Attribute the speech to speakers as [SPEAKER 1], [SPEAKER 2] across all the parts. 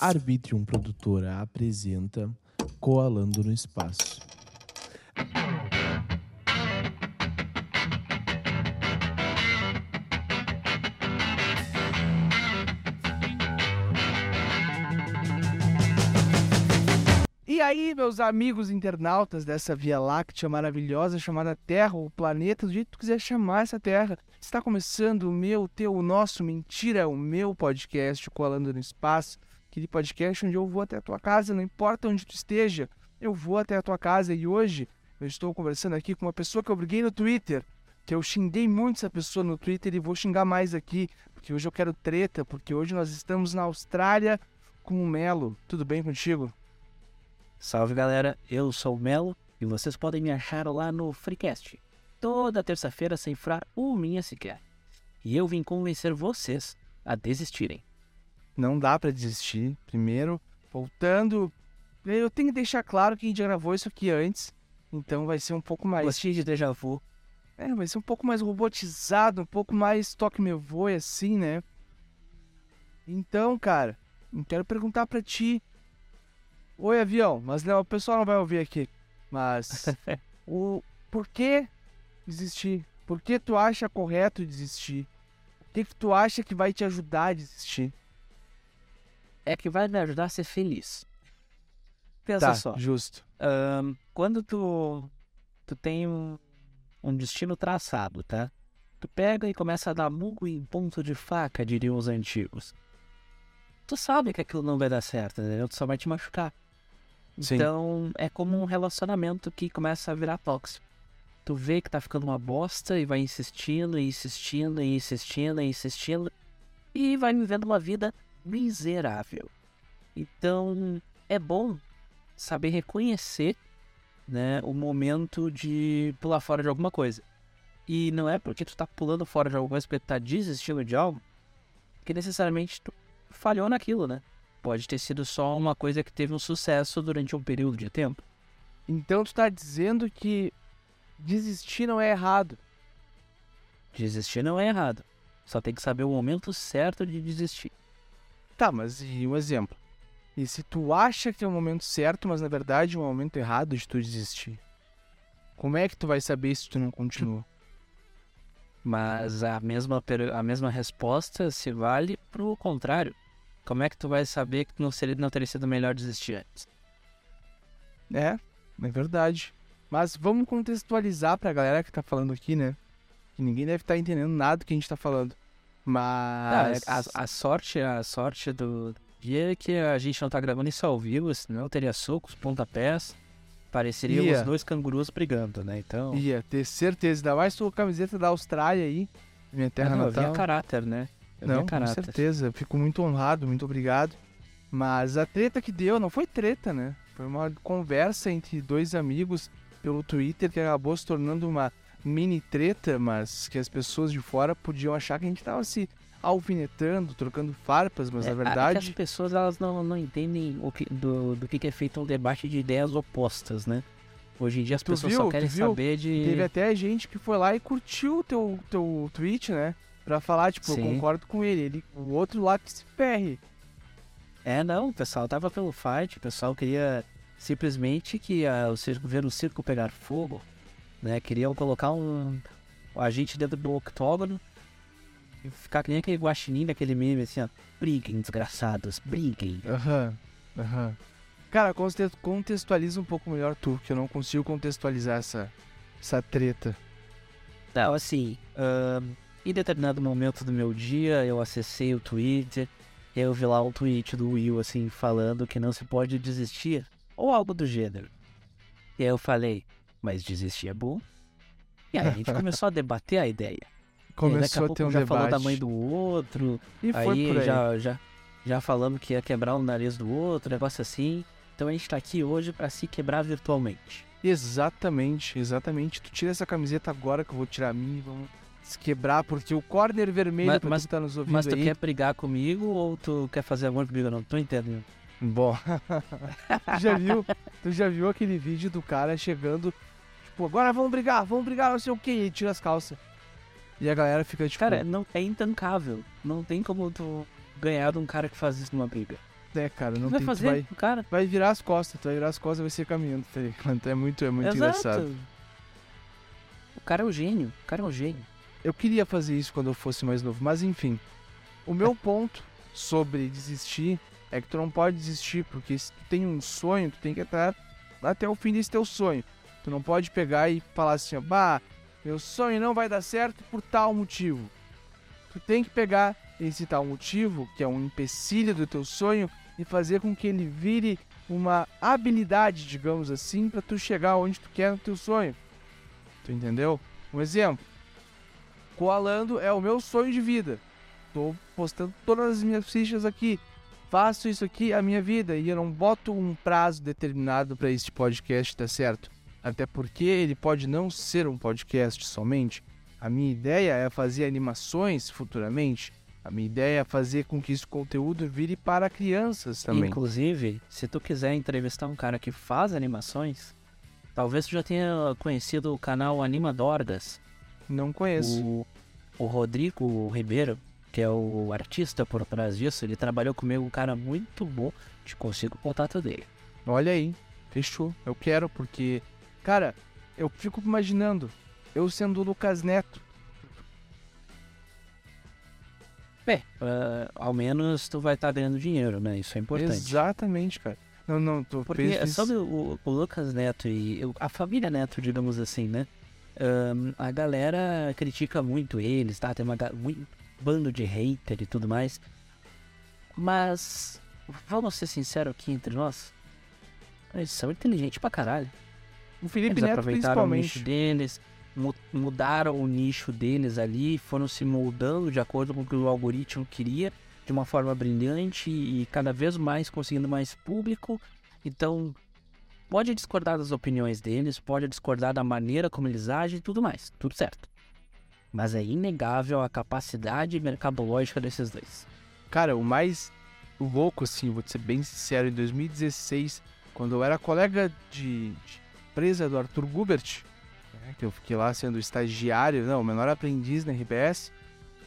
[SPEAKER 1] Arbitrium Produtora apresenta Coalando no Espaço.
[SPEAKER 2] E aí, meus amigos internautas dessa Via Láctea maravilhosa chamada Terra, ou planeta, do jeito que tu quiser chamar essa Terra, está começando o meu, teu, o nosso, mentira, o meu podcast Colando no Espaço, aquele podcast onde eu vou até a tua casa, não importa onde tu esteja, eu vou até a tua casa e hoje eu estou conversando aqui com uma pessoa que eu briguei no Twitter, que eu xinguei muito essa pessoa no Twitter e vou xingar mais aqui, porque hoje eu quero treta, porque hoje nós estamos na Austrália com o Melo. Tudo bem contigo?
[SPEAKER 3] Salve galera, eu sou o Melo e vocês podem me achar lá no Freecast, toda terça-feira sem furar uma minha sequer. E eu vim convencer vocês a desistirem.
[SPEAKER 2] Não dá pra desistir. Primeiro, voltando, eu tenho que deixar claro que a gente já gravou isso aqui antes, então vai ser um pouco mais.
[SPEAKER 3] Gostei de déjà vu.
[SPEAKER 2] É, vai ser um pouco mais robotizado, um pouco mais toque meu voe, assim, né? Então, cara, eu quero perguntar pra ti. Oi, avião, mas não, o pessoal não vai ouvir aqui. Mas o por que desistir? Por que tu acha correto desistir? O que, que tu acha que vai te ajudar a desistir?
[SPEAKER 3] É que vai me ajudar a ser feliz. Pensa
[SPEAKER 2] tá,
[SPEAKER 3] só,
[SPEAKER 2] justo.
[SPEAKER 3] ahn, quando tu, tu tem um, um destino traçado, tá? Tu pega e começa a dar murro em ponto de faca, diriam os antigos. Tu sabe que aquilo não vai dar certo, entendeu? Tu só vai te machucar.
[SPEAKER 2] Sim.
[SPEAKER 3] Então, é como um relacionamento que começa a virar tóxico. Tu vê que tá ficando uma bosta e vai insistindo, e insistindo, e insistindo, e insistindo. E vai vivendo uma vida miserável. Então, é bom saber reconhecer né, o momento de pular fora de alguma coisa. E não é porque tu tá pulando fora de alguma coisa, porque tu tá desistindo de algo, que necessariamente tu falhou naquilo, né? Pode ter sido só uma coisa que teve um sucesso durante um período de tempo.
[SPEAKER 2] Então tu tá dizendo que desistir não é errado.
[SPEAKER 3] Desistir não é errado. Só tem que saber o momento certo de desistir.
[SPEAKER 2] Tá, mas e um exemplo? E se tu acha que é o momento certo, mas na verdade é o momento errado de tu desistir? Como é que tu vai saber se tu não continua?
[SPEAKER 3] Mas a mesma, a mesma resposta se vale pro contrário. Como é que tu vai saber que não, seria, não teria sido melhor desistir antes?
[SPEAKER 2] É, é verdade. Mas vamos contextualizar pra galera que tá falando aqui, né? Que ninguém deve estar entendendo nada do que a gente tá falando.
[SPEAKER 3] Ah,
[SPEAKER 2] Mas.
[SPEAKER 3] a, a sorte, a sorte do dia é que a gente não tá gravando isso ao vivo, senão teria socos, pontapés. Pareceríamos
[SPEAKER 2] Ia.
[SPEAKER 3] dois cangurus brigando, né? Então.
[SPEAKER 2] Ia ter certeza. Ainda mais tua camiseta da Austrália aí. Minha terra
[SPEAKER 3] não, eu
[SPEAKER 2] natal.
[SPEAKER 3] via caráter, né? Eu
[SPEAKER 2] Não, com certeza. Eu fico muito honrado, muito obrigado. Mas a treta que deu não foi treta, né? Foi uma conversa entre dois amigos pelo Twitter que acabou se tornando uma mini treta, mas que as pessoas de fora podiam achar que a gente tava se alfinetando, trocando farpas, mas
[SPEAKER 3] É,
[SPEAKER 2] na
[SPEAKER 3] a- é que as
[SPEAKER 2] verdade.
[SPEAKER 3] pessoas elas não, não entendem o que, do, do que que é feito um debate de ideias opostas, né? Hoje em dia as
[SPEAKER 2] Tu
[SPEAKER 3] pessoas
[SPEAKER 2] viu?
[SPEAKER 3] só querem saber de.
[SPEAKER 2] Teve até gente que foi lá e curtiu o teu, teu tweet, né? Pra falar, tipo, eu
[SPEAKER 3] Sim.
[SPEAKER 2] concordo com ele. ele. O outro lá que se ferre.
[SPEAKER 3] É, não, o pessoal tava pelo fight, o pessoal queria simplesmente que a, o circo, ver o circo pegar fogo, né? Queriam colocar um, a gente dentro do octógono e ficar que nem aquele guaxinim daquele meme assim, ó. Briguem, desgraçados, briguem.
[SPEAKER 2] Aham, aham. Cara, conte- contextualiza um pouco melhor tu, que eu não consigo contextualizar essa, essa treta.
[SPEAKER 3] Não, assim, em determinado momento do meu dia, eu acessei o Twitter, e eu vi lá um tweet do Will, assim, falando que não se pode desistir, ou algo do gênero. E aí eu falei, mas desistir é bom? E aí a gente começou a debater a ideia.
[SPEAKER 2] Começou
[SPEAKER 3] a
[SPEAKER 2] a,
[SPEAKER 3] pouco
[SPEAKER 2] ter um
[SPEAKER 3] já
[SPEAKER 2] debate.
[SPEAKER 3] falou da mãe do outro,
[SPEAKER 2] E foi
[SPEAKER 3] aí,
[SPEAKER 2] por aí.
[SPEAKER 3] Já, já, já falamos que ia quebrar o nariz do outro, negócio assim. Então a gente tá aqui hoje pra se quebrar virtualmente.
[SPEAKER 2] Exatamente, exatamente. Tu tira essa camiseta agora que eu vou tirar a minha e vamos se quebrar, porque o corner vermelho
[SPEAKER 3] Mas-
[SPEAKER 2] pra
[SPEAKER 3] mas-
[SPEAKER 2] tá nos ouvindo
[SPEAKER 3] Mas tu
[SPEAKER 2] aí...
[SPEAKER 3] quer brigar comigo ou tu quer fazer amor comigo? Eu não tô entendendo.
[SPEAKER 2] Bom, tu já viu, tu já viu aquele vídeo do cara chegando, tipo, agora vamos brigar, vamos brigar, não sei o que, e tira as calças. E a galera fica tipo,
[SPEAKER 3] Cara, não é intancável. Não tem como tu ganhar de um cara que faz isso numa briga.
[SPEAKER 2] né, cara? Não
[SPEAKER 3] vai
[SPEAKER 2] tem, tu
[SPEAKER 3] fazer,
[SPEAKER 2] vai,
[SPEAKER 3] cara.
[SPEAKER 2] vai virar as costas, tu vai virar as costas e vai ser caminhando, tá ligado? É muito, é muito
[SPEAKER 3] Exato.
[SPEAKER 2] engraçado.
[SPEAKER 3] O cara é o gênio. O cara é o gênio.
[SPEAKER 2] Eu queria fazer isso quando eu fosse mais novo, mas enfim. O meu ponto sobre desistir é que tu não pode desistir, porque se tu tem um sonho, tu tem que estar até o fim desse teu sonho. Tu não pode pegar e falar assim, bah, meu sonho não vai dar certo por tal motivo. Tu tem que pegar esse tal motivo, que é um empecilho do teu sonho, e fazer com que ele vire uma habilidade, digamos assim, para tu chegar onde tu quer no teu sonho. Tu entendeu? Um exemplo. Coalando é o meu sonho de vida. Tô postando todas as minhas fichas aqui. Faço isso aqui a minha vida e eu não boto um prazo determinado para este podcast, tá certo? Até porque ele pode não ser um podcast somente. A minha ideia é fazer animações futuramente. A minha ideia é fazer com que esse conteúdo vire para crianças também.
[SPEAKER 3] Inclusive, se tu quiser entrevistar um cara que faz animações, talvez tu já tenha conhecido o canal Anima Dorgas.
[SPEAKER 2] Não conheço.
[SPEAKER 3] O, o Rodrigo Ribeiro, que é o artista por trás disso, ele trabalhou comigo, um cara muito bom. Te consigo o contato dele.
[SPEAKER 2] Olha aí, fechou. Eu quero porque, cara, eu fico imaginando eu sendo o Lucas Neto.
[SPEAKER 3] Bem, ah, ao menos tu vai estar ganhando dinheiro, né? Isso é importante.
[SPEAKER 2] Exatamente, cara. Não, não, tô
[SPEAKER 3] Porque
[SPEAKER 2] fez- fiz-
[SPEAKER 3] sobre o, o Lucas Neto e a família Neto, digamos assim, né? Ahn, a galera critica muito eles, tá? Tem uma muito bando de hater e tudo mais. Mas vamos ser sinceros aqui entre nós. Eles são inteligentes pra caralho.
[SPEAKER 2] O Felipe
[SPEAKER 3] Eles
[SPEAKER 2] Neto
[SPEAKER 3] aproveitaram o nicho
[SPEAKER 2] principalmente.
[SPEAKER 3] deles, mu- mudaram o nicho deles ali, foram se moldando de acordo com o que o algoritmo queria, de uma forma brilhante e cada vez mais conseguindo mais público. Então, pode discordar das opiniões deles, pode discordar da maneira como eles agem e tudo mais, tudo certo. Mas é inegável a capacidade mercadológica desses dois.
[SPEAKER 2] Cara, o mais louco, assim, vou te ser bem sincero, em 2016, quando eu era colega de, de empresa do Arthur Gubert, né, que eu fiquei lá sendo estagiário, não, o menor aprendiz na RBS,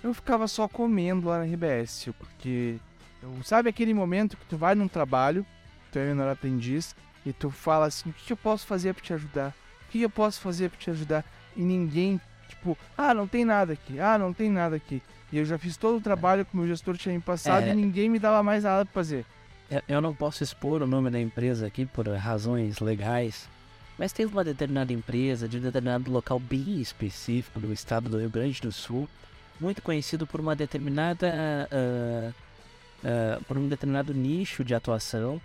[SPEAKER 2] eu ficava só comendo lá na RBS, porque eu- sabe aquele momento que tu vai num trabalho, tu é menor aprendiz, e tu fala assim, o que eu posso fazer pra te ajudar? O que eu posso fazer pra te ajudar? E ninguém, tipo, ah, não tem nada aqui, ah, não tem nada aqui. E eu já fiz todo o trabalho que o meu gestor tinha me passado
[SPEAKER 3] É.
[SPEAKER 2] e ninguém me dava mais nada pra fazer.
[SPEAKER 3] Eu não posso expor o nome da empresa aqui por razões legais, mas tem uma determinada empresa de um determinado local bem específico do estado do Rio Grande do Sul, muito conhecido por uma determinada ah, ah, por um determinado nicho de atuação,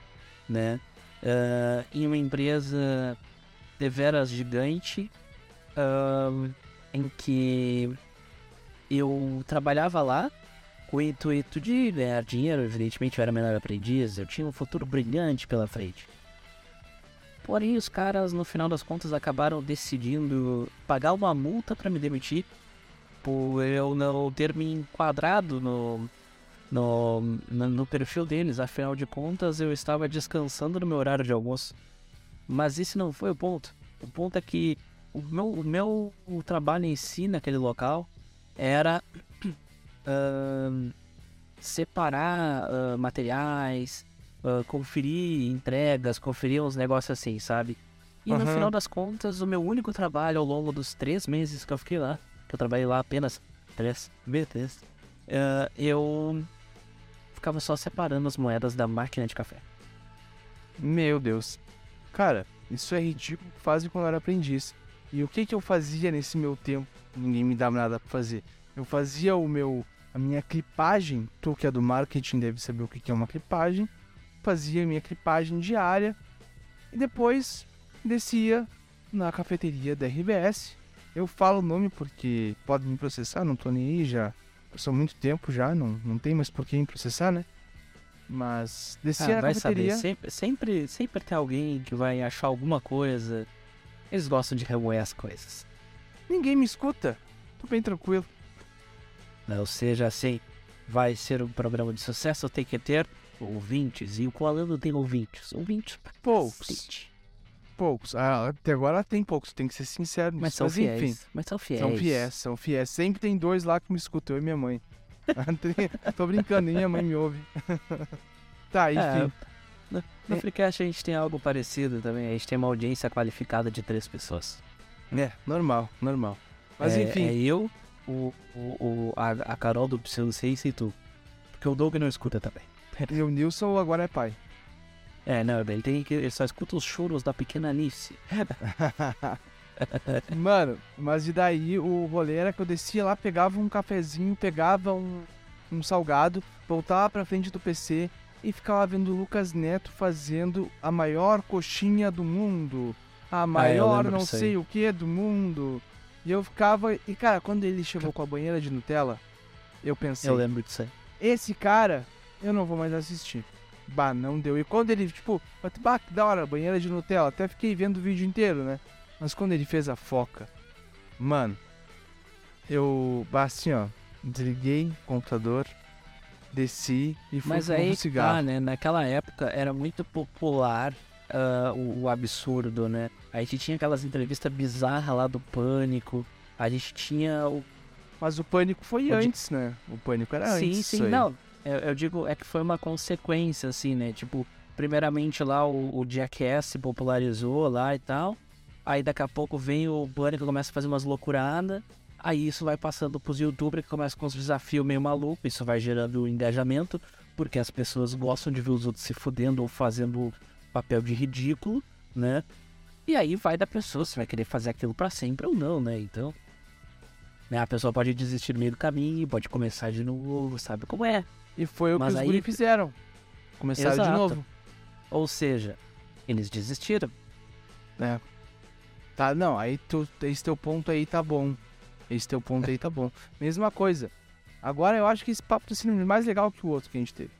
[SPEAKER 3] né? Ah, em uma empresa deveras gigante, em que eu trabalhava lá com o intuito de ganhar dinheiro, evidentemente eu era menor aprendiz, eu tinha um futuro brilhante pela frente. Porém, os caras, no final das contas, acabaram decidindo pagar uma multa para me demitir por eu não ter me enquadrado no, no, no, perfil deles. Afinal de contas, eu estava descansando no meu horário de almoço. Mas esse não foi o ponto. O ponto é que o meu, o meu trabalho em si naquele local era ahn, separar ah, materiais, ah, conferir entregas, conferir uns negócios assim, sabe? E no
[SPEAKER 2] Aham.
[SPEAKER 3] final das contas, o meu único trabalho ao longo dos três meses que eu fiquei lá, que eu trabalhei lá apenas três meses, ah, eu ficava só separando as moedas da máquina de café.
[SPEAKER 2] Meu Deus. Cara, isso é ridículo que fazem quando eu era aprendiz. E o que que eu fazia nesse meu tempo? Ninguém me dava nada pra fazer. Eu fazia o meu a minha clipagem, tu que é do marketing deve saber o que que é uma clipagem. Fazia minha clipagem diária e depois descia na cafeteria da RBS. Eu falo o nome porque pode me processar, não tô nem aí já. Passou muito tempo já, não, não tem mais por que me processar, né? Mas descia
[SPEAKER 3] Ah,
[SPEAKER 2] na cafeteria.
[SPEAKER 3] sempre, sempre, sempre tem alguém que vai achar alguma coisa. Eles gostam de remoer as coisas.
[SPEAKER 2] Ninguém me escuta. Tô bem tranquilo.
[SPEAKER 3] Ou seja, assim, vai ser um programa de sucesso, tem que ter ouvintes. E o Coalando tem ouvintes. Ouvintes
[SPEAKER 2] Poucos.
[SPEAKER 3] cacete.
[SPEAKER 2] Poucos. Ah, até agora tem poucos, tem que ser sincero.
[SPEAKER 3] Mas são fiéis.
[SPEAKER 2] enfim,
[SPEAKER 3] Mas são fiéis.
[SPEAKER 2] são fiéis, são fiéis. Sempre tem dois lá que me escutam, eu e minha mãe. Tem- Tô brincando, minha mãe me ouve. Tá,
[SPEAKER 3] É,
[SPEAKER 2] enfim.
[SPEAKER 3] no, no Freecast a gente tem algo parecido também. A gente tem uma audiência qualificada de três pessoas.
[SPEAKER 2] É, normal, normal. Mas
[SPEAKER 3] é,
[SPEAKER 2] enfim,
[SPEAKER 3] É eu, o, o, o- a, a Carol do Pseudo 6 e tu. Porque o Doug não escuta também.
[SPEAKER 2] E o Nilson agora é pai.
[SPEAKER 3] É, não, ele, tem que, ele só escuta os choros da pequena Anice.
[SPEAKER 2] Mano, mas e daí o rolê era que eu descia lá, pegava um cafezinho, pegava um, um salgado, voltava pra frente do PC e ficava vendo o Lucas Neto fazendo a maior coxinha do mundo. A maior
[SPEAKER 3] lembro
[SPEAKER 2] não sei o que do mundo. E eu ficava. E cara, quando ele chegou com a banheira de Nutella, eu pensei,
[SPEAKER 3] Eu lembro disso aí.
[SPEAKER 2] esse cara, eu não vou mais assistir. Bah, não deu. E quando ele, tipo, bah, que da hora, banheira de Nutella, até fiquei vendo o vídeo inteiro, né? Mas quando ele fez a foca, mano, eu, bah, assim, ó, desliguei o computador, desci e fui
[SPEAKER 3] Mas aí
[SPEAKER 2] um
[SPEAKER 3] que
[SPEAKER 2] cigarro.
[SPEAKER 3] tá, né? Naquela época era muito popular ah, o, o absurdo, né? A gente tinha aquelas entrevistas bizarras lá do Pânico. A gente tinha o.
[SPEAKER 2] Mas o pânico foi
[SPEAKER 3] O de-
[SPEAKER 2] antes, né? O pânico era
[SPEAKER 3] sim,
[SPEAKER 2] antes.
[SPEAKER 3] sim,
[SPEAKER 2] aí.
[SPEAKER 3] não. Eu, eu digo, é que foi uma consequência, assim, né? Tipo, primeiramente lá o, o Jackass se popularizou lá e tal. Aí daqui a pouco vem o Pânico e começa a fazer umas loucuradas. Aí isso vai passando pros youtubers que começam com uns desafios meio malucos. Isso vai gerando engajamento, porque as pessoas gostam de ver os outros se fudendo ou fazendo papel de ridículo, né? E aí vai da pessoa se vai querer fazer aquilo pra sempre ou não, né? Então, né, a pessoa pode desistir no meio do caminho, pode começar de novo, sabe como é?
[SPEAKER 2] E foi o
[SPEAKER 3] Mas
[SPEAKER 2] que os guri fizeram. Começaram de
[SPEAKER 3] Exato.
[SPEAKER 2] novo.
[SPEAKER 3] Ou seja, eles desistiram.
[SPEAKER 2] Tá, não, aí tu, esse teu ponto aí tá bom. Esse teu ponto aí tá bom. Mesma coisa. Agora eu acho que esse papo tá sendo mais legal que o outro que a gente teve.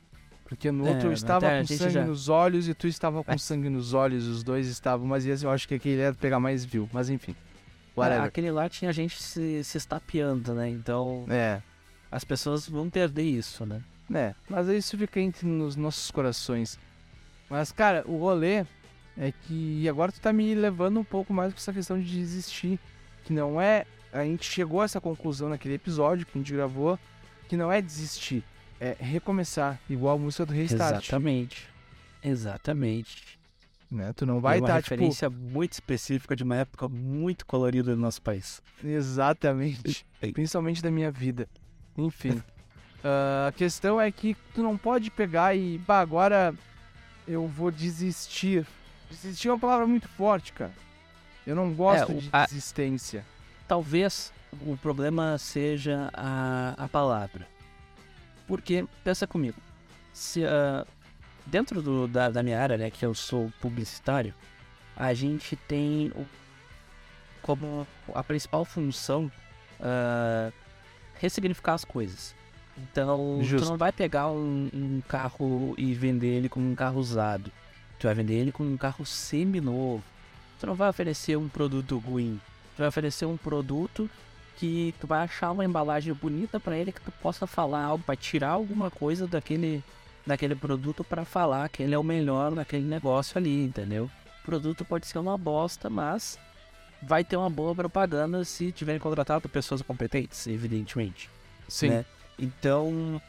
[SPEAKER 2] Porque no
[SPEAKER 3] É,
[SPEAKER 2] outro eu
[SPEAKER 3] mas
[SPEAKER 2] estava com sangue
[SPEAKER 3] já-
[SPEAKER 2] nos olhos e tu estava com
[SPEAKER 3] É.
[SPEAKER 2] sangue nos olhos, os dois estavam, mas eu acho que aquele ia pegar mais view. Mas enfim.
[SPEAKER 3] É, aquele lá tinha gente se, se estapeando, né? Então
[SPEAKER 2] É,
[SPEAKER 3] as pessoas vão perder isso, né?
[SPEAKER 2] Né? Mas isso fica entre nos nossos corações. Mas, cara, o rolê é que agora tu tá me levando um pouco mais com essa questão de desistir. Que não é. A gente chegou a essa conclusão naquele episódio que a gente gravou. Que não é desistir. É recomeçar. Igual a música do Restart.
[SPEAKER 3] Exatamente. Exatamente.
[SPEAKER 2] Né? Tu não vai
[SPEAKER 3] é uma
[SPEAKER 2] estar, tipo.
[SPEAKER 3] referência muito específica de uma época muito colorida do nosso país.
[SPEAKER 2] Exatamente. Principalmente da minha vida. Enfim. Ah, a questão é que tu não pode pegar e. Bah, agora eu vou desistir. Desistir é uma palavra muito forte, cara. Eu não gosto
[SPEAKER 3] É, o-
[SPEAKER 2] de
[SPEAKER 3] a-
[SPEAKER 2] desistência.
[SPEAKER 3] Talvez o problema seja a, a palavra. Porque, pensa comigo, se ah, dentro do- da, da minha área, né, que eu sou publicitário, a gente tem o- como a principal função ah, ressignificar as coisas. Então,
[SPEAKER 2] Justo.
[SPEAKER 3] tu não vai pegar um, um carro e vender ele como um carro usado. Tu vai vender ele como um carro semi-novo. Tu não vai oferecer um produto ruim. Tu vai oferecer um produto que tu vai achar uma embalagem bonita pra ele que tu possa falar algo, vai tirar alguma coisa daquele, daquele produto pra falar que ele é o melhor naquele negócio ali, entendeu? O produto pode ser uma bosta, mas vai ter uma boa propaganda se tiverem contratado pessoas competentes, evidentemente.
[SPEAKER 2] Sim.
[SPEAKER 3] né? Então,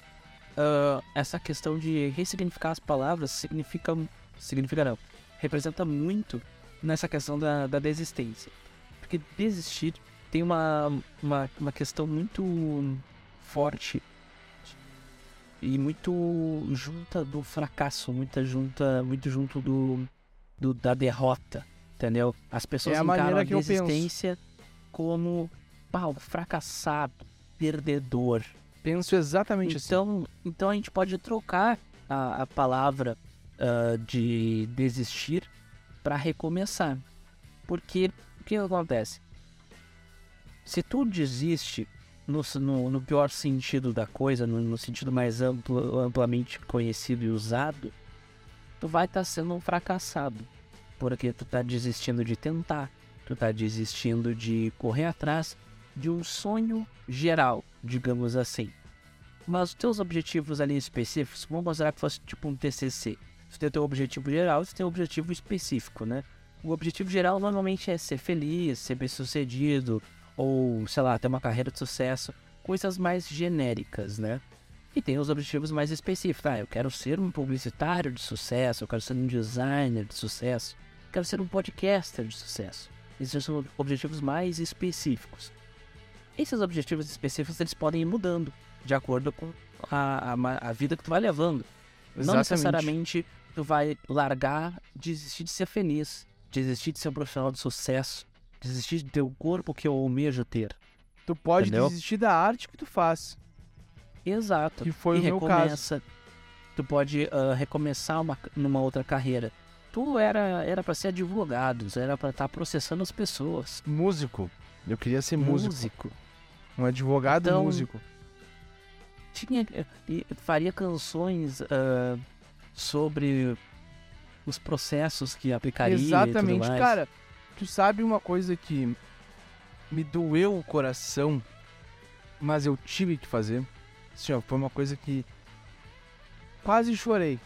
[SPEAKER 3] ah, essa questão de ressignificar as palavras significa. Significa não. Representa muito nessa questão da, da desistência. Porque desistir tem uma, uma, uma questão muito forte e muito junta do fracasso, muita junta, muito junto do, do da derrota, entendeu? As pessoas
[SPEAKER 2] É a
[SPEAKER 3] encaram a desistência como o fracassado, perdedor.
[SPEAKER 2] Penso exatamente assim.
[SPEAKER 3] Então, então a gente pode trocar a, a palavra ah, de desistir para recomeçar. Porque o que acontece? Se tu desiste no, no, no pior sentido da coisa, no, no sentido mais amplo, amplamente conhecido e usado, tu vai estar sendo um fracassado. Porque tu tá desistindo de tentar, tu tá desistindo de correr atrás de um sonho geral, digamos assim. Mas os teus objetivos ali específicos, vamos considerar que fosse tipo um TCC. Você tem o teu objetivo geral, você tem o objetivo específico, né? O objetivo geral normalmente é ser feliz, ser bem sucedido, ou sei lá, ter uma carreira de sucesso, coisas mais genéricas, né? E tem os objetivos mais específicos. Ah, eu quero ser um publicitário de sucesso, eu quero ser um designer de sucesso, eu quero ser um podcaster de sucesso. Esses são objetivos mais específicos. Esses objetivos específicos eles podem ir mudando de acordo com a, a, a vida que tu vai levando. Não
[SPEAKER 2] Exatamente.
[SPEAKER 3] necessariamente tu vai largar, desistir de ser feliz, desistir de ser um profissional de sucesso, desistir de ter o corpo que eu almejo ter.
[SPEAKER 2] Tu pode
[SPEAKER 3] Entendeu?
[SPEAKER 2] desistir da arte que tu faz.
[SPEAKER 3] Exato.
[SPEAKER 2] Que foi
[SPEAKER 3] e
[SPEAKER 2] o meu caso.
[SPEAKER 3] recomeça. Tu pode ah, recomeçar uma, numa outra carreira. Tu era era para ser advogado, era para estar processando as pessoas.
[SPEAKER 2] Músico. Eu queria ser músico.
[SPEAKER 3] Músico.
[SPEAKER 2] Um advogado
[SPEAKER 3] Então,
[SPEAKER 2] músico.
[SPEAKER 3] Tinha, e faria canções ah, sobre os processos que aplicaria
[SPEAKER 2] Exatamente, cara. Tu sabe uma coisa que me doeu o coração, mas eu tive que fazer. Assim, ó, foi uma coisa que quase chorei,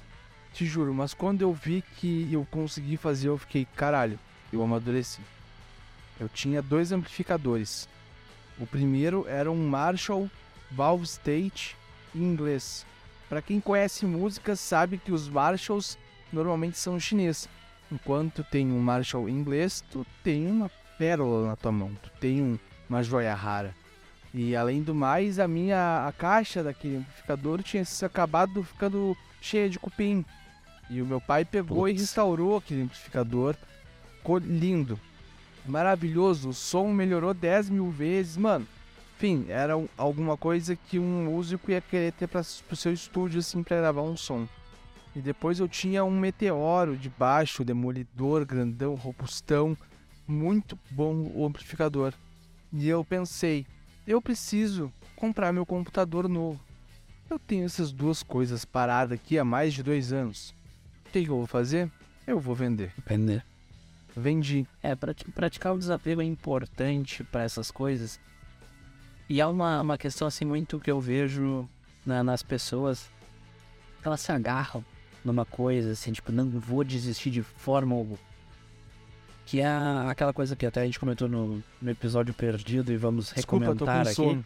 [SPEAKER 2] te juro. Mas quando eu vi que eu consegui fazer, eu fiquei, caralho, eu amadureci. Eu tinha dois amplificadores. O primeiro era um Marshall Valve State em inglês. Pra quem conhece música sabe que os Marshalls normalmente são chinês. Enquanto tem um Marshall em inglês, tu tem uma pérola na tua mão, tu tem um- uma joia rara. E além do mais, a minha a caixa daquele amplificador tinha se acabado ficando cheia de cupim. E o meu pai pegou e
[SPEAKER 3] Putz.
[SPEAKER 2] restaurou aquele amplificador. Ficou lindo. Maravilhoso. O som melhorou 10 mil vezes. Mano, enfim, era um- alguma coisa que um músico ia querer ter para pro seu estúdio, assim, pra gravar um som. E depois eu tinha um meteoro de baixo, demolidor, grandão, robustão. Muito bom o amplificador. E eu pensei, eu preciso comprar meu computador novo. Eu tenho essas duas coisas paradas aqui há mais de dois anos. O que, que eu vou fazer? Eu vou vender.
[SPEAKER 3] Vender.
[SPEAKER 2] Vendi.
[SPEAKER 3] É, prati- praticar o desapego é importante para essas coisas. E é uma, uma questão assim muito que eu vejo na- nas pessoas. Elas se agarram numa coisa assim, tipo, não vou desistir de forma alguma. Que é aquela coisa que até a gente comentou no, no episódio perdido e vamos
[SPEAKER 2] Desculpa,
[SPEAKER 3] recomendar aqui.
[SPEAKER 2] sono.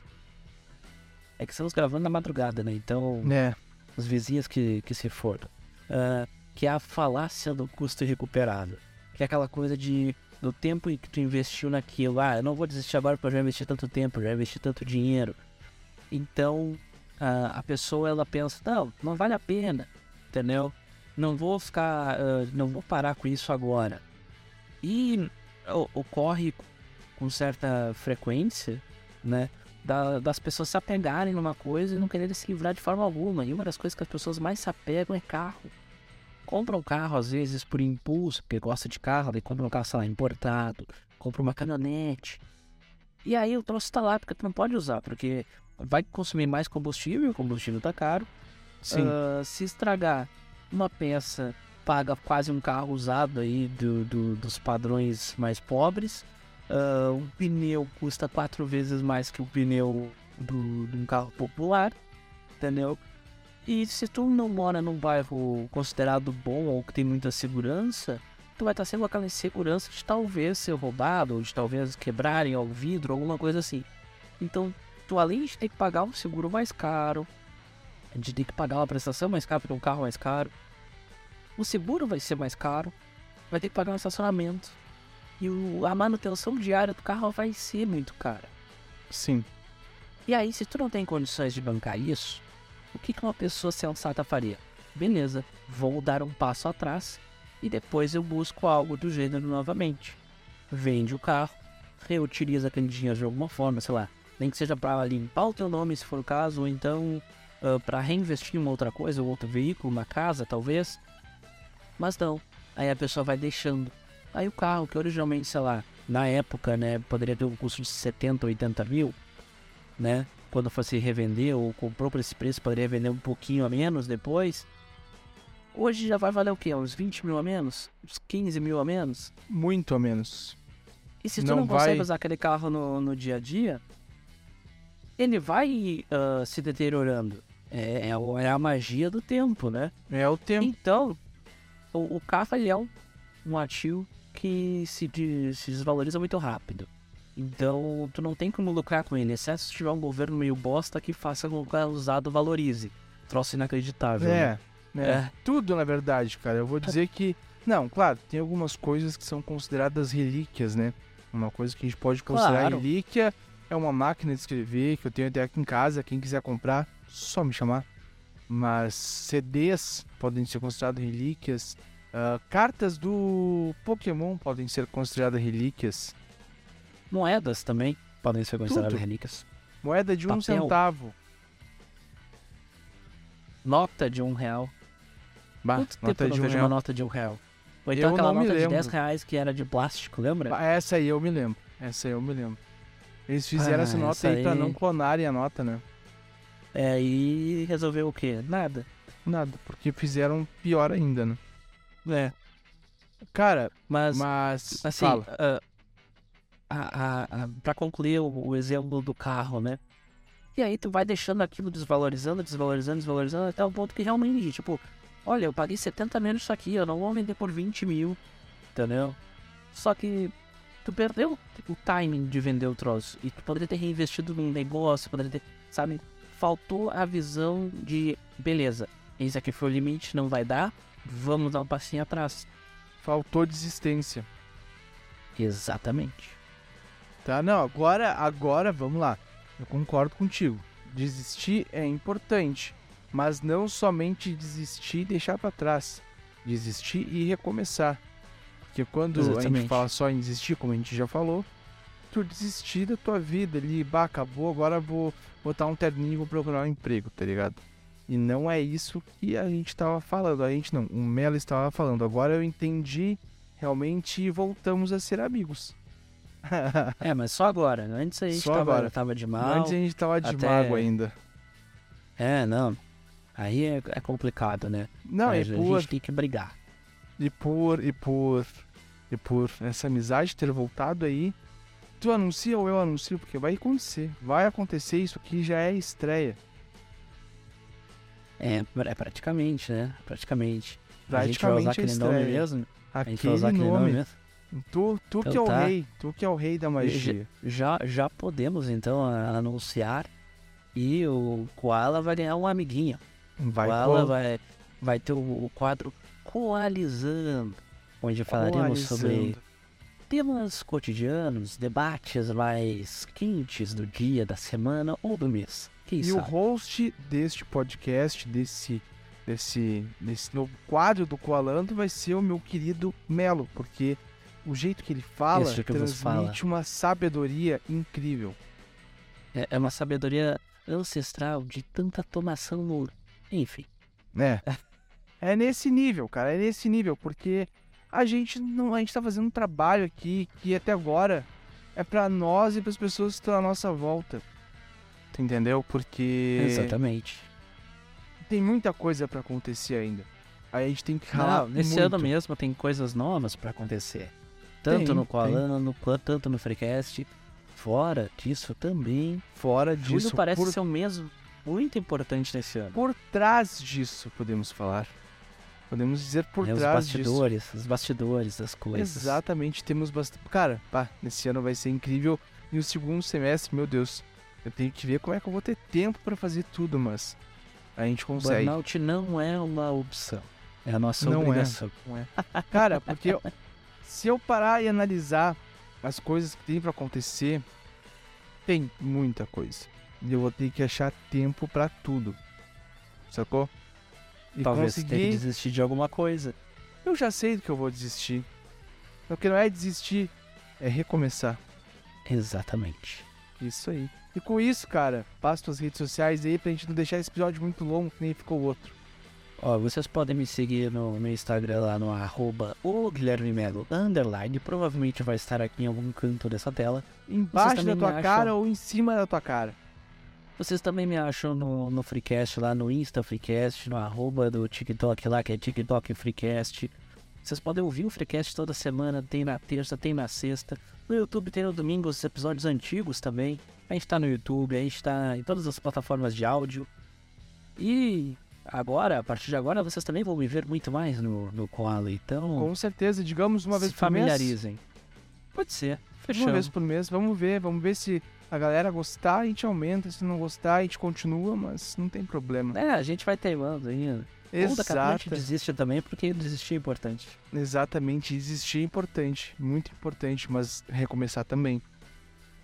[SPEAKER 3] É que estamos gravando na madrugada, né? Então,
[SPEAKER 2] Né?
[SPEAKER 3] os vizinhos que, que se foram. Ah, que é a falácia do custo irrecuperável. Que é aquela coisa de do tempo que tu investiu naquilo. Ah, eu não vou desistir agora porque eu já investi tanto tempo, já investi tanto dinheiro. Então, ah, a pessoa ela pensa, não, não vale a pena, entendeu? Não vou ficar, ah, não vou parar com isso agora. E ocorre com certa frequência, né? da- das pessoas se apegarem numa coisa e não quererem se livrar de forma alguma. E uma das coisas que as pessoas mais se apegam é carro. Compra um carro, às vezes, por impulso, porque gosta de carro, daí compra um carro, sei lá, importado, compra uma caminhonete. E aí o troço tá lá, porque tu não pode usar, porque vai consumir mais combustível, o combustível tá caro.
[SPEAKER 2] Sim.
[SPEAKER 3] Ah, se estragar uma peça, paga quase um carro usado aí do, do- dos padrões mais pobres. Ah, um pneu custa quatro vezes mais que o pneu do, de um carro popular, entendeu? E se tu não mora num bairro considerado bom ou que tem muita segurança, tu vai estar sempre com aquela insegurança de talvez ser roubado, ou de talvez quebrarem o vidro, alguma coisa assim. Então, tu além de ter que pagar um seguro mais caro, de ter que pagar uma prestação mais cara porque um carro mais caro, o seguro vai ser mais caro, vai ter que pagar um estacionamento. E o- a manutenção diária do carro vai ser muito cara.
[SPEAKER 2] Sim.
[SPEAKER 3] E aí, se tu não tem condições de bancar isso, o que, uma pessoa sensata faria? Beleza, vou dar um passo atrás e depois eu busco algo do gênero novamente. Vende o carro, reutiliza aquele dinheiro de alguma forma, sei lá, nem que seja para limpar o teu nome se for o caso, ou então para reinvestir em outra coisa, ou outro veículo, uma casa talvez. Mas não, aí a pessoa vai deixando. Aí o carro, que originalmente, sei lá, na época, né, poderia ter um custo de 70, 80 mil, né? Quando fosse revender ou comprou por esse preço, poderia vender um pouquinho a menos depois. Hoje já vai valer o quê? Uns 20 mil a menos? Uns 15 mil a menos?
[SPEAKER 2] Muito a menos.
[SPEAKER 3] E se tu
[SPEAKER 2] Não
[SPEAKER 3] não, consegue
[SPEAKER 2] vai-
[SPEAKER 3] usar aquele carro no, no dia a dia, ele vai ah, se deteriorando. É, é, é a magia do tempo, né?
[SPEAKER 2] É o tempo.
[SPEAKER 3] Então, o, o carro ele é um, um ativo que se, de- se desvaloriza muito rápido. Então, tu não tem como lucrar com ele, exceto se tiver um governo meio bosta que faça com que o usado valorize. Troço inacreditável.
[SPEAKER 2] É, né?
[SPEAKER 3] É.
[SPEAKER 2] Tudo, na verdade, cara. Eu vou dizer que. Não, claro, tem algumas coisas que são consideradas relíquias, né? Uma coisa que a gente pode considerar
[SPEAKER 3] Claro.
[SPEAKER 2] relíquia é uma máquina de escrever que eu tenho até aqui em casa. Quem quiser comprar, só me chamar. Mas CDs podem ser considerados relíquias. ah, cartas do Pokémon podem ser consideradas relíquias.
[SPEAKER 3] Moedas também podem ser consideradas relíquias.
[SPEAKER 2] Moeda de um
[SPEAKER 3] Papel.
[SPEAKER 2] centavo.
[SPEAKER 3] Nota de um real.
[SPEAKER 2] Bah,
[SPEAKER 3] Quanto tempo eu não
[SPEAKER 2] um
[SPEAKER 3] vejo
[SPEAKER 2] real.
[SPEAKER 3] uma nota de um real? Ou então
[SPEAKER 2] Eu
[SPEAKER 3] aquela nota de
[SPEAKER 2] lembro.
[SPEAKER 3] 10 reais que era de plástico, lembra?
[SPEAKER 2] Ah, Essa aí eu me lembro. Essa aí eu me lembro. Eles fizeram
[SPEAKER 3] Ah,
[SPEAKER 2] essa nota
[SPEAKER 3] essa
[SPEAKER 2] aí pra
[SPEAKER 3] aí-
[SPEAKER 2] não clonarem a nota, né?
[SPEAKER 3] É, e resolveu o quê? Nada.
[SPEAKER 2] Nada, porque fizeram pior ainda, né?
[SPEAKER 3] É.
[SPEAKER 2] Cara,
[SPEAKER 3] Mas,
[SPEAKER 2] mas.
[SPEAKER 3] assim,
[SPEAKER 2] fala.
[SPEAKER 3] A, a, a, pra concluir o, o exemplo do carro, né? E aí tu vai deixando aquilo desvalorizando, desvalorizando, desvalorizando, até o ponto que realmente, tipo, olha, eu paguei 70 menos isso aqui, eu não vou vender por 20 mil, entendeu? Só que tu perdeu o timing de vender o troço. E tu poderia ter reinvestido num negócio, poderia ter, sabe? Faltou a visão de, beleza, esse aqui foi o limite, não vai dar, vamos dar um passinho atrás.
[SPEAKER 2] Faltou desistência.
[SPEAKER 3] Exatamente.
[SPEAKER 2] Tá? Não, agora, agora, vamos lá. Eu concordo contigo. Desistir é importante. Mas não somente desistir e deixar pra trás. Desistir e recomeçar. Porque quando a gente
[SPEAKER 3] Exatamente.
[SPEAKER 2] fala só em desistir, como a gente já falou, tu desistir da tua vida ali, bah, acabou, agora vou botar um terninho e vou procurar um emprego, tá ligado? E não é isso que a gente tava falando. A gente não, o Melo estava falando. Agora eu entendi realmente e voltamos a ser amigos.
[SPEAKER 3] É, mas só agora. Antes a gente
[SPEAKER 2] Só
[SPEAKER 3] tava,
[SPEAKER 2] agora.
[SPEAKER 3] tava de mal.
[SPEAKER 2] Antes a gente tava de
[SPEAKER 3] até-
[SPEAKER 2] mágoa ainda.
[SPEAKER 3] É, não. Aí é, é complicado, né?
[SPEAKER 2] Não,
[SPEAKER 3] Mas
[SPEAKER 2] e
[SPEAKER 3] a
[SPEAKER 2] por,
[SPEAKER 3] gente tem que brigar.
[SPEAKER 2] e por, e por, e por essa amizade ter voltado aí, tu anuncia ou eu anuncio, porque vai acontecer. Vai acontecer, isso aqui já é estreia.
[SPEAKER 3] É, é praticamente, né? Praticamente. a gente vai
[SPEAKER 2] Praticamente
[SPEAKER 3] usar
[SPEAKER 2] a
[SPEAKER 3] aquele nome
[SPEAKER 2] estreia.
[SPEAKER 3] mesmo? A gente vai
[SPEAKER 2] Aquele
[SPEAKER 3] usar aquele nome
[SPEAKER 2] nome.
[SPEAKER 3] mesmo?
[SPEAKER 2] Tu, tu
[SPEAKER 3] Então
[SPEAKER 2] que é o
[SPEAKER 3] tá.
[SPEAKER 2] rei, tu que é o rei da magia.
[SPEAKER 3] Já, já podemos, então, anunciar. E o Koala vai ganhar um amiguinho.
[SPEAKER 2] Vai
[SPEAKER 3] Koala
[SPEAKER 2] co-
[SPEAKER 3] vai, vai ter o, o quadro Coalizando. Onde falaremos sobre temas cotidianos, debates mais quentes do dia, da semana ou do mês. Quem
[SPEAKER 2] E o
[SPEAKER 3] sabe?
[SPEAKER 2] host deste podcast, desse, desse, desse novo quadro do Coalando, vai ser o meu querido Melo, porque o jeito que ele fala
[SPEAKER 3] Este que
[SPEAKER 2] transmite uma sabedoria incrível.
[SPEAKER 3] É, é uma sabedoria ancestral de tanta tomação no. Enfim.
[SPEAKER 2] É. É nesse nível, cara, é nesse nível, porque a gente não, a gente tá fazendo um trabalho aqui que até agora é pra nós e pras pessoas que estão à nossa volta. Tu entendeu? Porque
[SPEAKER 3] Exatamente.
[SPEAKER 2] tem muita coisa pra acontecer ainda. Aí a gente tem que ralar
[SPEAKER 3] Não, nesse
[SPEAKER 2] muito.
[SPEAKER 3] ano mesmo tem coisas novas pra acontecer. Tanto
[SPEAKER 2] Tem,
[SPEAKER 3] no
[SPEAKER 2] tem.
[SPEAKER 3] Coalano, quanto tanto no Freecast. Fora disso também.
[SPEAKER 2] Fora
[SPEAKER 3] Julho
[SPEAKER 2] disso,
[SPEAKER 3] parece
[SPEAKER 2] por,
[SPEAKER 3] ser um mês muito importante nesse ano.
[SPEAKER 2] por trás disso, podemos falar. Podemos dizer por
[SPEAKER 3] É, os
[SPEAKER 2] trás disso.
[SPEAKER 3] bastidores, os bastidores das coisas.
[SPEAKER 2] Exatamente, temos bastante. Cara, pá, nesse ano vai ser incrível. E o segundo semestre, meu Deus, eu tenho que ver como é que eu vou ter tempo pra fazer tudo, mas a gente consegue.
[SPEAKER 3] Burnout não é uma opção. É a nossa
[SPEAKER 2] Não é.
[SPEAKER 3] obrigação.
[SPEAKER 2] Não é? Cara, porque se eu parar e analisar as coisas que tem pra acontecer, tem muita coisa. E eu vou ter que achar tempo pra tudo. Sacou? E
[SPEAKER 3] Talvez você tenha que
[SPEAKER 2] conseguir.
[SPEAKER 3] desistir de alguma coisa.
[SPEAKER 2] Eu já sei do que eu vou desistir. Porque não é desistir, é recomeçar.
[SPEAKER 3] Exatamente.
[SPEAKER 2] Isso aí. E com isso, cara, passa tuas redes sociais aí pra gente não deixar esse episódio muito longo, que nem ficou o outro.
[SPEAKER 3] Ó, vocês podem me seguir no meu Instagram lá no arroba o Guilherme Melo underline. Provavelmente vai estar aqui em algum canto dessa tela.
[SPEAKER 2] Embaixo da tua
[SPEAKER 3] acham-
[SPEAKER 2] cara ou em cima da tua cara.
[SPEAKER 3] Vocês também me acham no, no Freecast lá no Insta Freecast, no arroba do TikTok lá, que é TikTok Freecast. Vocês podem ouvir o Freecast toda semana, tem na terça, tem na sexta. No YouTube tem no domingo os episódios antigos também. A gente tá no YouTube, a gente tá em todas as plataformas de áudio. E agora, a partir de agora, vocês também vão me ver muito mais no, no Koala. Então,
[SPEAKER 2] Com certeza, digamos uma vez por mês.
[SPEAKER 3] familiarizem. Pode ser. Fechou.
[SPEAKER 2] Uma vez por mês. Vamos ver, vamos ver se a galera gostar, a gente aumenta. Se não gostar, a gente continua, mas não tem problema.
[SPEAKER 3] É, a gente vai teimando ainda. Ou daqui a gente desiste também, porque desistir é importante.
[SPEAKER 2] exatamente. Existir é importante, muito importante, mas recomeçar também.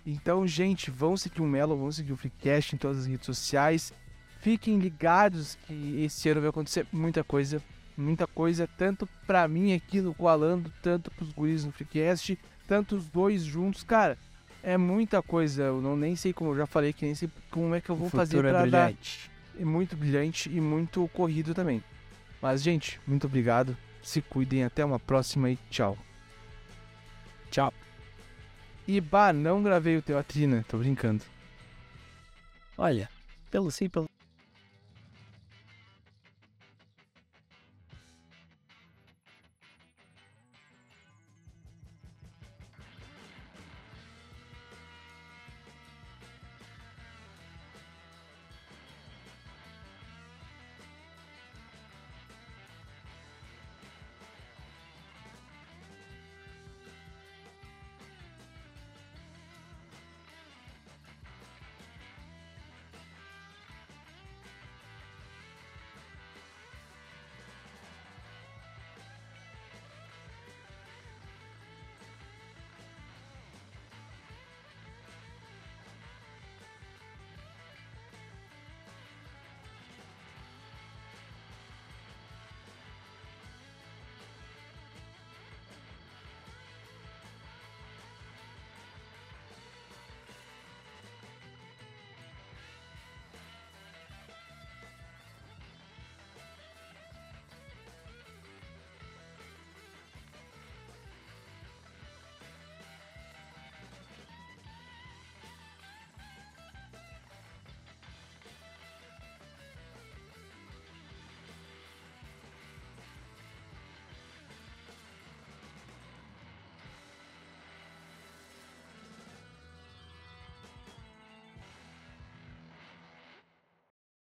[SPEAKER 2] Então, gente, vão seguir o Melo, vão seguir o Freecast em todas as redes sociais. Fiquem ligados que esse ano vai acontecer muita coisa, muita coisa, tanto pra mim aqui no Coalando, tanto pros guris no Freecast, tanto os dois juntos, cara. É muita coisa, eu não nem sei como eu já falei que nem sei como é que eu vou fazer
[SPEAKER 3] futuro
[SPEAKER 2] pra
[SPEAKER 3] é
[SPEAKER 2] dar
[SPEAKER 3] brilhante.
[SPEAKER 2] é muito brilhante e muito corrido também. Mas, gente, muito obrigado. Se cuidem. Até uma próxima e tchau.
[SPEAKER 3] Tchau.
[SPEAKER 2] E bah, não gravei o teu Atrina. Tô brincando.
[SPEAKER 3] Olha, pelo sim, pelo